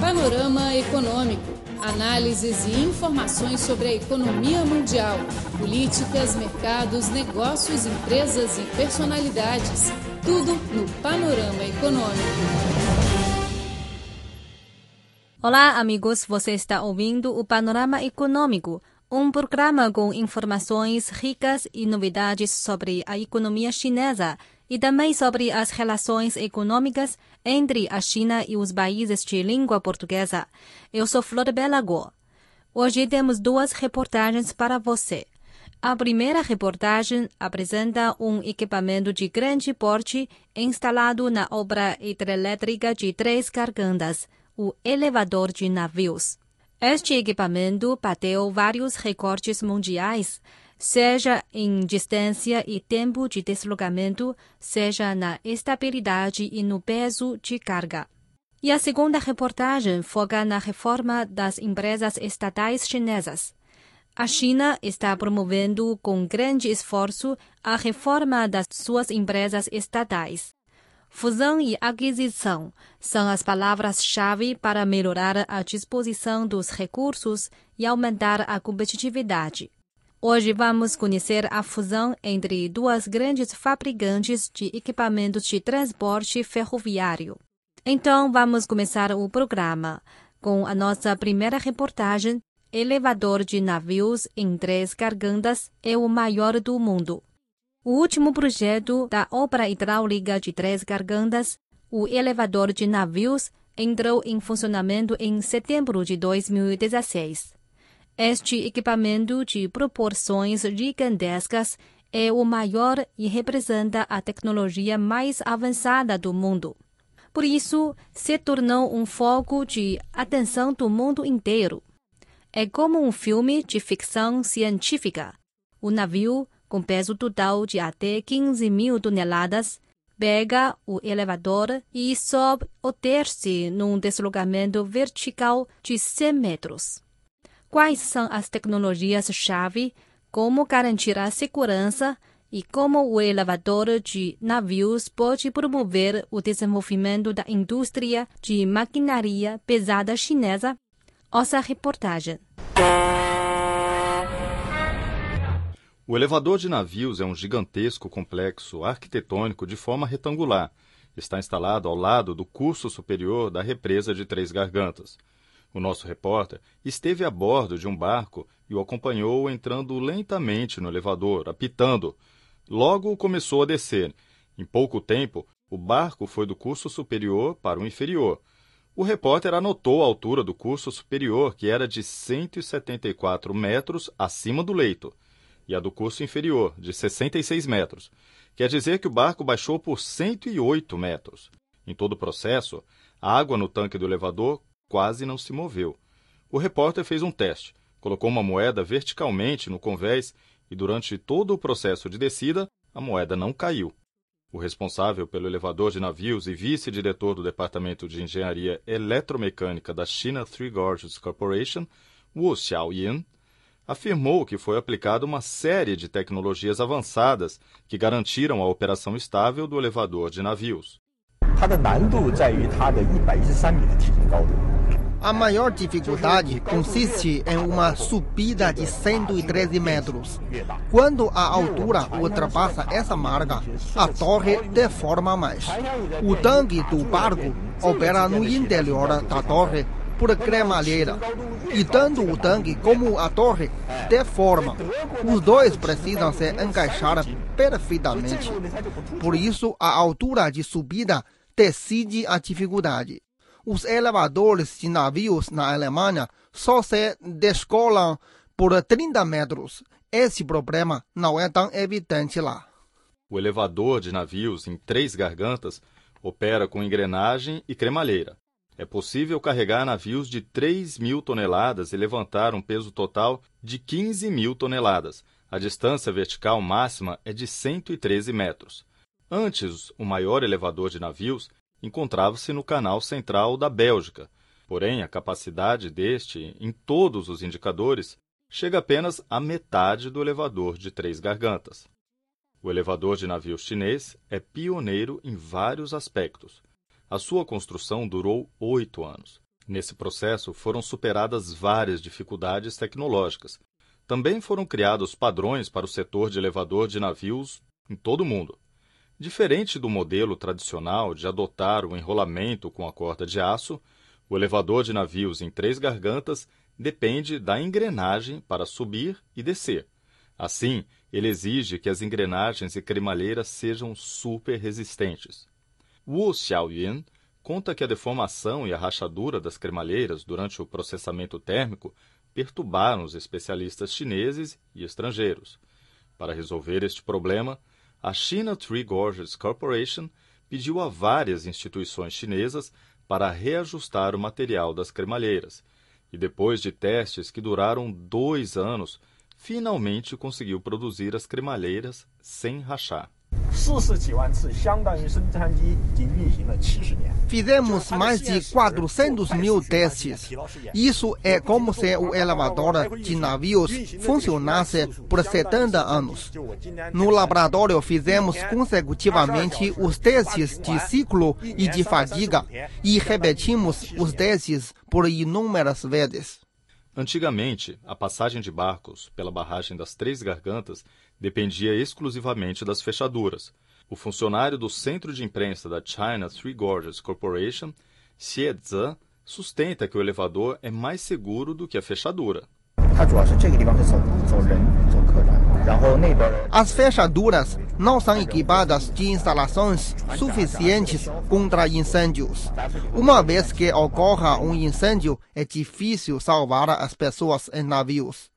Panorama Econômico. Análises e informações sobre a economia mundial, políticas, mercados, negócios, empresas e personalidades. Tudo no Panorama Econômico. Olá, amigos. Você está ouvindo o Panorama Econômico, um programa com informações ricas e novidades sobre a economia chinesa e também sobre as relações econômicas entre a China e os países de língua portuguesa. Eu sou Flor Belagor. Hoje temos duas reportagens para você. A primeira reportagem apresenta um equipamento de grande porte instalado na obra hidrelétrica de Três Gargantas, o elevador de navios. Este equipamento bateu vários recordes mundiais, seja em distância e tempo de deslocamento, seja na estabilidade e no peso de carga. E a segunda reportagem foca na reforma das empresas estatais chinesas. A China está promovendo com grande esforço a reforma das suas empresas estatais. Fusão e aquisição são as palavras-chave para melhorar a disposição dos recursos e aumentar a competitividade. Hoje vamos conhecer a fusão entre duas grandes fabricantes de equipamentos de transporte ferroviário. Então vamos começar o programa com a nossa primeira reportagem. Elevador de navios em três gargantas é o maior do mundo. O último projeto da obra hidráulica de Três Gargantas, o elevador de navios, entrou em funcionamento em setembro de 2016. Este equipamento de proporções gigantescas é o maior e representa a tecnologia mais avançada do mundo. Por isso, se tornou um foco de atenção do mundo inteiro. É como um filme de ficção científica. O navio com peso total de até 15 mil toneladas, pega o elevador e sobe o terce num deslocamento vertical de 100 metros. Quais são as tecnologias-chave? Como garantir a segurança? E como o elevador de navios pode promover o desenvolvimento da indústria de maquinaria pesada chinesa? Ouça a reportagem. O elevador de navios é um gigantesco complexo arquitetônico de forma retangular. Está instalado ao lado do curso superior da represa de Três Gargantas. O nosso repórter esteve a bordo de um barco e o acompanhou entrando lentamente no elevador, apitando. Logo começou a descer. Em pouco tempo, o barco foi do curso superior para o inferior. O repórter anotou a altura do curso superior, que era de 174 metros acima do leito e a do curso inferior, de 66 metros. Quer dizer que o barco baixou por 108 metros. Em todo o processo, a água no tanque do elevador quase não se moveu. O repórter fez um teste, colocou uma moeda verticalmente no convés e, durante todo o processo de descida, a moeda não caiu. O responsável pelo elevador de navios e vice-diretor do Departamento de Engenharia Eletromecânica da China Three Gorges Corporation, Wu Xiaoyan, afirmou que foi aplicada uma série de tecnologias avançadas que garantiram a operação estável do elevador de navios. A maior dificuldade consiste em uma subida de 113 metros. Quando a altura ultrapassa essa marca, a torre deforma mais. O tanque do barco opera no interior da torre por cremalheira. E tanto o tanque como a torre deformam. Os dois precisam se encaixar perfeitamente. Por isso, a altura de subida decide a dificuldade. Os elevadores de navios na Alemanha só se descolam por 30 metros. Esse problema não é tão evidente lá. O elevador de navios em três gargantas opera com engrenagem e cremalheira. É possível carregar navios de 3 mil toneladas e levantar um peso total de 15 mil toneladas. A distância vertical máxima é de 113 metros. Antes, o maior elevador de navios encontrava-se no canal central da Bélgica. Porém, a capacidade deste, em todos os indicadores, chega apenas à metade do elevador de Três Gargantas. O elevador de navios chinês é pioneiro em vários aspectos. A sua construção durou oito anos. Nesse processo foram superadas várias dificuldades tecnológicas. Também foram criados padrões para o setor de elevador de navios em todo o mundo. Diferente do modelo tradicional de adotar o enrolamento com a corda de aço, o elevador de navios em três gargantas depende da engrenagem para subir e descer. Assim, ele exige que as engrenagens e cremalheiras sejam super resistentes. Wu Xiaoyun conta que a deformação e a rachadura das cremalheiras durante o processamento térmico perturbaram os especialistas chineses e estrangeiros. Para resolver este problema, a China Tree Gorges Corporation pediu a várias instituições chinesas para reajustar o material das cremalheiras, e depois de testes que duraram dois anos, finalmente conseguiu produzir as cremalheiras sem rachar. Fizemos mais de 400 mil testes. Isso é como se o elevador de navios funcionasse por 70 anos. No laboratório fizemos consecutivamente os testes de ciclo e de fadiga e repetimos os testes por inúmeras vezes. Antigamente, a passagem de barcos pela barragem das Três Gargantas dependia exclusivamente das fechaduras. O funcionário do centro de imprensa da China Three Gorges Corporation, Xie Zhe, sustenta que o elevador é mais seguro do que a fechadura. As fechaduras não são equipadas de instalações suficientes contra incêndios. Uma vez que ocorra um incêndio, é difícil salvar as pessoas em navios.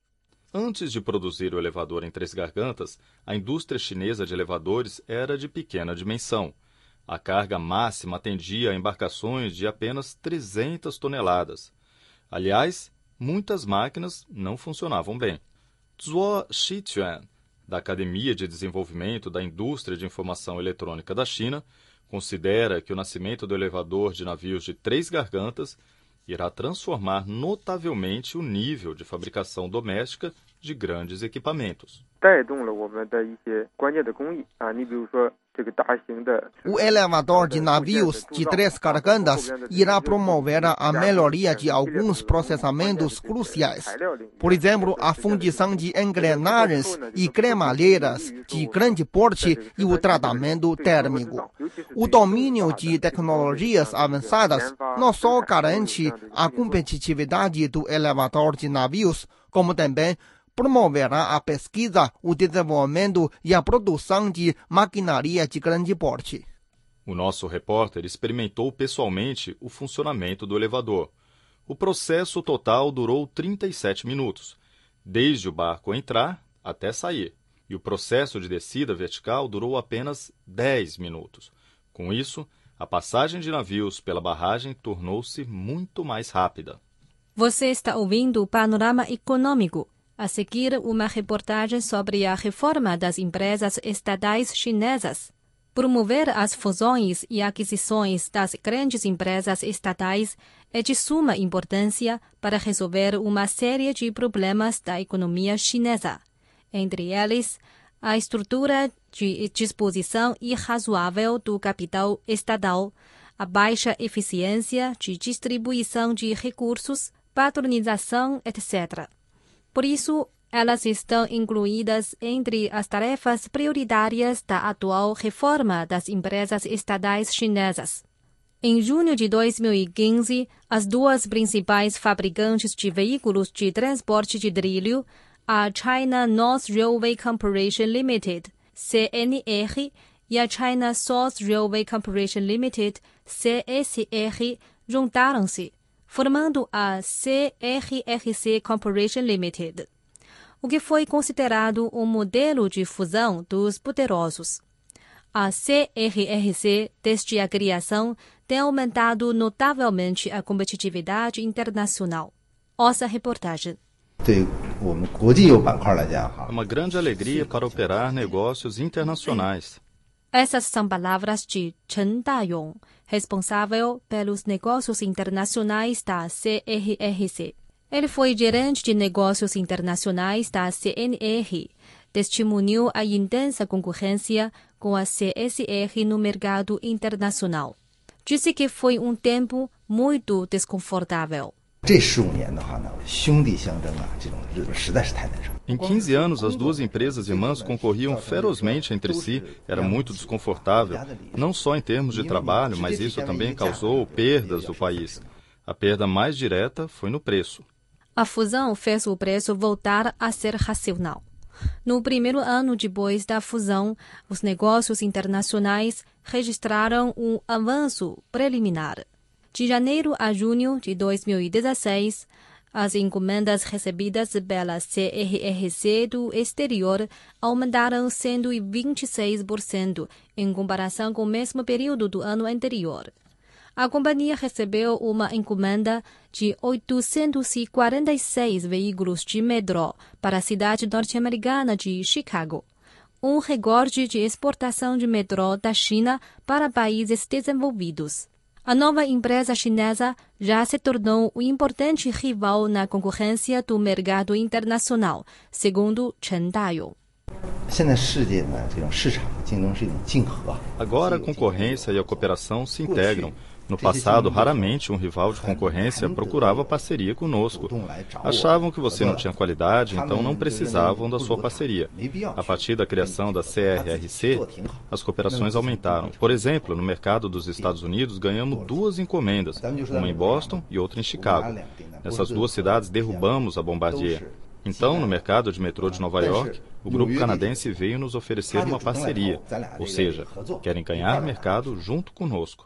Antes de produzir o elevador em Três Gargantas, a indústria chinesa de elevadores era de pequena dimensão. A carga máxima atendia a embarcações de apenas 300 toneladas. Aliás, muitas máquinas não funcionavam bem. Zhuo Shichuan, da Academia de Desenvolvimento da Indústria de Informação Eletrônica da China, considera que o nascimento do elevador de navios de três gargantas irá transformar notavelmente o nível de fabricação doméstica de grandes equipamentos. O elevador de navios de três gargantas irá promover a melhoria de alguns processamentos cruciais. Por exemplo, a fundição de engrenagens e cremalheiras de grande porte e o tratamento térmico. O domínio de tecnologias avançadas não só garante a competitividade do elevador de navios, como também promoverá a pesquisa, o desenvolvimento e a produção de maquinaria de grande porte. O nosso repórter experimentou pessoalmente o funcionamento do elevador. O processo total durou 37 minutos, desde o barco entrar até sair, e o processo de descida vertical durou apenas 10 minutos. Com isso, a passagem de navios pela barragem tornou-se muito mais rápida. Você está ouvindo o Panorama Econômico a seguir, uma reportagem sobre a reforma das empresas estatais chinesas. Promover as fusões e aquisições das grandes empresas estatais é de suma importância para resolver uma série de problemas da economia chinesa. Entre eles, a estrutura de disposição irrazoável do capital estatal, a baixa eficiência de distribuição de recursos, patronização, etc. Por isso, elas estão incluídas entre as tarefas prioritárias da atual reforma das empresas estatais chinesas. Em junho de 2015, as duas principais fabricantes de veículos de transporte de trilho, a China North Railway Corporation Limited, CNR, e a China South Railway Corporation Limited, CSR, juntaram-se formando a CRRC Corporation Limited, o que foi considerado um modelo de fusão dos poderosos. A CRRC, desde a criação, tem aumentado notavelmente a competitividade internacional. Ouça a reportagem. É uma grande alegria para operar negócios internacionais. Essas são palavras de Chen Dayong, responsável pelos negócios internacionais da CRRC. Ele foi gerente de negócios internacionais da CNR. Testemunhou a intensa concorrência com a CSR no mercado internacional. Disse que foi um tempo muito desconfortável. Em 15 anos, as duas empresas irmãs concorriam ferozmente entre si, era muito desconfortável, não só em termos de trabalho, mas isso também causou perdas do país. A perda mais direta foi no preço. A fusão fez o preço voltar a ser racional. No primeiro ano depois da fusão, os negócios internacionais registraram um avanço preliminar. De janeiro a junho de 2016, as encomendas recebidas pela CRRC do exterior aumentaram 126% em comparação com o mesmo período do ano anterior. A companhia recebeu uma encomenda de 846 veículos de metrô para a cidade norte-americana de Chicago, um recorde de exportação de metrô da China para países desenvolvidos. A nova empresa chinesa já se tornou um importante rival na concorrência do mercado internacional, segundo Chen Dayong. Agora a concorrência e a cooperação se integram. No passado, raramente um rival de concorrência procurava parceria conosco. Achavam que você não tinha qualidade, então não precisavam da sua parceria. A partir da criação da CRRC, as cooperações aumentaram. Por exemplo, no mercado dos Estados Unidos, ganhamos duas encomendas, uma em Boston e outra em Chicago. Nessas duas cidades, derrubamos a Bombardier. Então, no mercado de metrô de Nova York, o grupo canadense veio nos oferecer uma parceria, ou seja, querem ganhar mercado junto conosco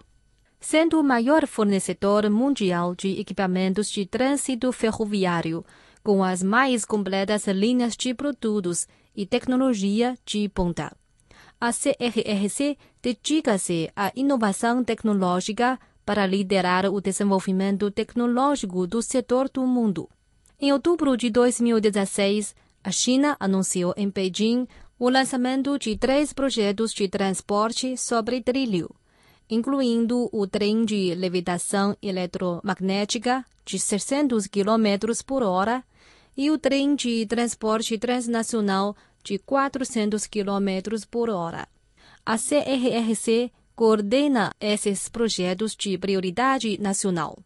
sendo o maior fornecedor mundial de equipamentos de trânsito ferroviário, com as mais completas linhas de produtos e tecnologia de ponta. A CRRC dedica-se à inovação tecnológica para liderar o desenvolvimento tecnológico do setor do mundo. Em outubro de 2016, a China anunciou em Beijing o lançamento de três projetos de transporte sobre trilho incluindo o trem de levitação eletromagnética de 600 km por hora e o trem de transporte transnacional de 400 km por hora. A CRRC coordena esses projetos de prioridade nacional.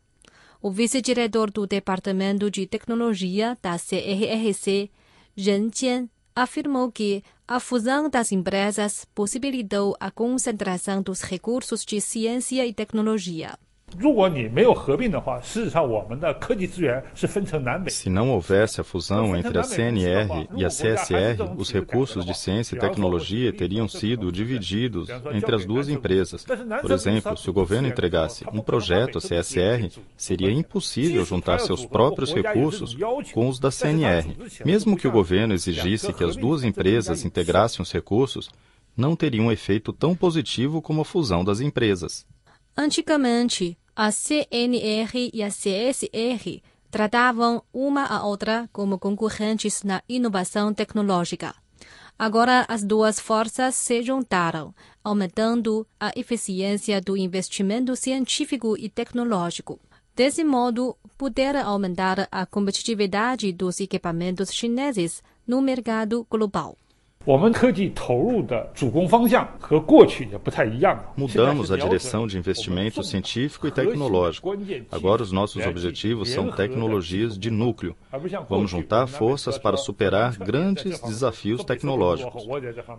O vice-diretor do Departamento de Tecnologia da CRRC, Ren Jian, afirmou que a fusão das empresas possibilitou a concentração dos recursos de ciência e tecnologia. Se não houvesse a fusão entre a CNR e a CSR, os recursos de ciência e tecnologia teriam sido divididos entre as duas empresas. Por exemplo, se o governo entregasse um projeto à CSR, seria impossível juntar seus próprios recursos com os da CNR. Mesmo que o governo exigisse que as duas empresas integrassem os recursos, não teria um efeito tão positivo como a fusão das empresas. Antigamente, a CNR e a CSR tratavam uma a outra como concorrentes na inovação tecnológica. Agora as duas forças se juntaram, aumentando a eficiência do investimento científico e tecnológico. Desse modo, puderam aumentar a competitividade dos equipamentos chineses no mercado global. Mudamos a direção de investimento científico e tecnológico. Agora os nossos objetivos são tecnologias de núcleo. Vamos juntar forças para superar grandes desafios tecnológicos.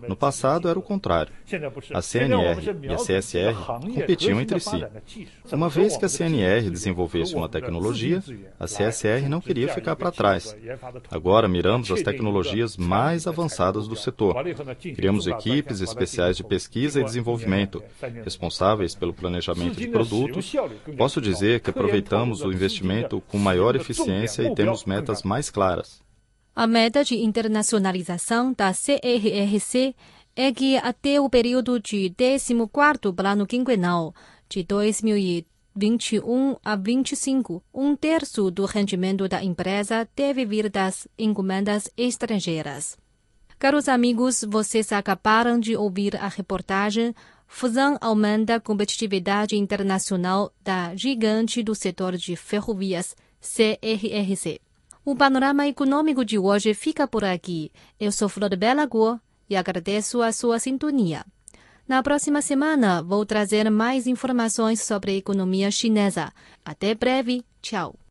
No passado era o contrário. A CNR e a CSR competiam entre si. Uma vez que a CNR desenvolvesse uma tecnologia, a CSR não queria ficar para trás. Agora miramos as tecnologias mais avançadas do setor setor. Criamos equipes especiais de pesquisa e desenvolvimento, responsáveis pelo planejamento de produtos. Posso dizer que aproveitamos o investimento com maior eficiência e temos metas mais claras. A meta de internacionalização da CRRC é que até o período de 14º Plano Quinquenal de 2021 a 25, um terço do rendimento da empresa deve vir das encomendas estrangeiras. Caros amigos, vocês acabaram de ouvir a reportagem Fusão aumenta a competitividade internacional da gigante do setor de ferrovias, CRRC. O panorama econômico de hoje fica por aqui. Eu sou Flor Bela Guo e agradeço a sua sintonia. Na próxima semana, vou trazer mais informações sobre a economia chinesa. Até breve. Tchau.